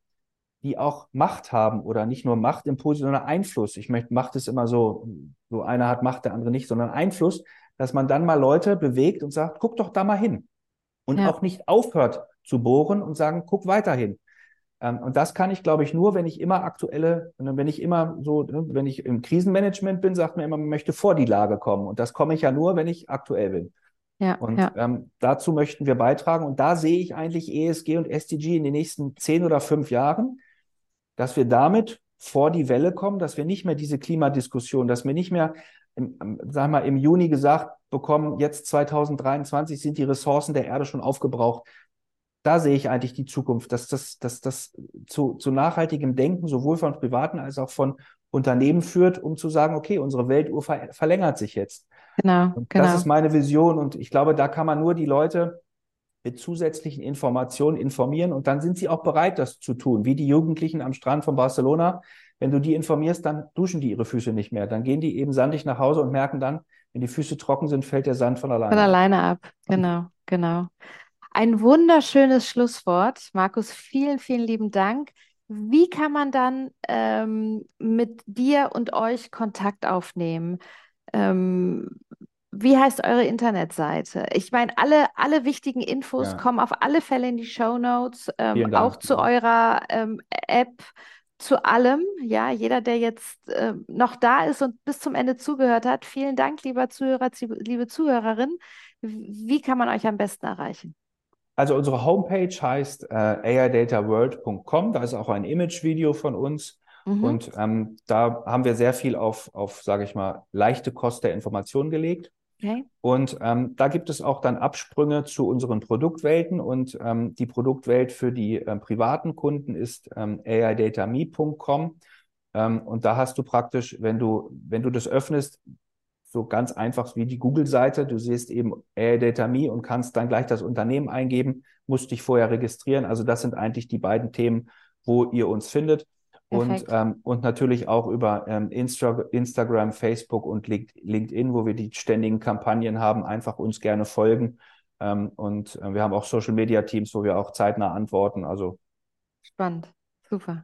die auch Macht haben oder nicht nur Macht im Positiven, sondern Einfluss. Ich möchte, Macht ist immer so, so einer hat Macht, der andere nicht, sondern Einfluss, dass man dann mal Leute bewegt und sagt, guck doch da mal hin. Und ja. auch nicht aufhört, zu bohren und sagen, guck weiterhin. Ähm, und das kann ich, glaube ich, nur, wenn ich immer aktuelle, wenn ich immer so, ne, wenn ich im Krisenmanagement bin, sagt man immer, man möchte vor die Lage kommen. Und das komme ich ja nur, wenn ich aktuell bin. Ja, und ja. Ähm, dazu möchten wir beitragen. Und da sehe ich eigentlich ESG und SDG in den nächsten zehn oder fünf Jahren, dass wir damit vor die Welle kommen, dass wir nicht mehr diese Klimadiskussion, dass wir nicht mehr, im, sag mal, im Juni gesagt bekommen, jetzt 2023 sind die Ressourcen der Erde schon aufgebraucht. Da sehe ich eigentlich die Zukunft, dass das, dass das zu, zu nachhaltigem Denken sowohl von Privaten als auch von Unternehmen führt, um zu sagen, okay, unsere Weltuhr ver verlängert sich jetzt. Genau, und genau. Das ist meine Vision und ich glaube, da kann man nur die Leute mit zusätzlichen Informationen informieren und dann sind sie auch bereit, das zu tun. Wie die Jugendlichen am Strand von Barcelona. Wenn du die informierst, dann duschen die ihre Füße nicht mehr. Dann gehen die eben sandig nach Hause und merken dann, wenn die Füße trocken sind, fällt der Sand von alleine. Von alleine ab. Genau, genau. Ein wunderschönes Schlusswort. Markus, vielen, vielen lieben Dank. Wie kann man dann ähm, mit dir und euch Kontakt aufnehmen? Ähm, wie heißt eure Internetseite? Ich meine, alle, alle wichtigen Infos ja. kommen auf alle Fälle in die Show Notes, ähm, auch zu eurer ähm, App, zu allem. Ja, jeder, der jetzt äh, noch da ist und bis zum Ende zugehört hat, vielen Dank, lieber Zuhörer, liebe Zuhörerin. Wie kann man euch am besten erreichen? Also unsere Homepage heißt äh, airdataworld.com. Da ist auch ein Image-Video von uns. Mhm. Und ähm, da haben wir sehr viel auf, auf sage ich mal, leichte Kost der Information gelegt. Okay. Und ähm, da gibt es auch dann Absprünge zu unseren Produktwelten. Und ähm, die Produktwelt für die äh, privaten Kunden ist ähm, aidatame.com. Ähm, und da hast du praktisch, wenn du, wenn du das öffnest, so ganz einfach wie die Google-Seite. Du siehst eben AirData.me und kannst dann gleich das Unternehmen eingeben, musst dich vorher registrieren. Also das sind eigentlich die beiden Themen, wo ihr uns findet. Und, ähm, und natürlich auch über ähm, Insta Instagram, Facebook und LinkedIn, wo wir die ständigen Kampagnen haben, einfach uns gerne folgen. Ähm, und äh, wir haben auch Social Media Teams, wo wir auch zeitnah antworten. Also spannend, super.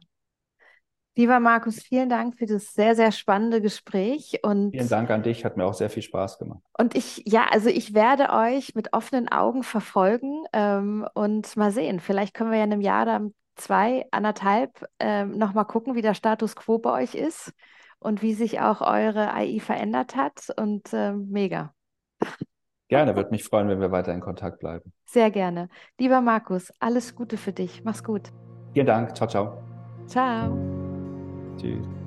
Lieber Markus, vielen Dank für das sehr, sehr spannende Gespräch. Und vielen Dank an dich, hat mir auch sehr viel Spaß gemacht. Und ich, ja, also ich werde euch mit offenen Augen verfolgen ähm, und mal sehen. Vielleicht können wir ja in einem Jahr dann zwei, anderthalb ähm, nochmal gucken, wie der Status quo bei euch ist und wie sich auch eure AI verändert hat. Und ähm, mega. Gerne, würde mich freuen, wenn wir weiter in Kontakt bleiben. Sehr gerne. Lieber Markus, alles Gute für dich. Mach's gut. Vielen Dank. Ciao, ciao. Ciao. Cheers.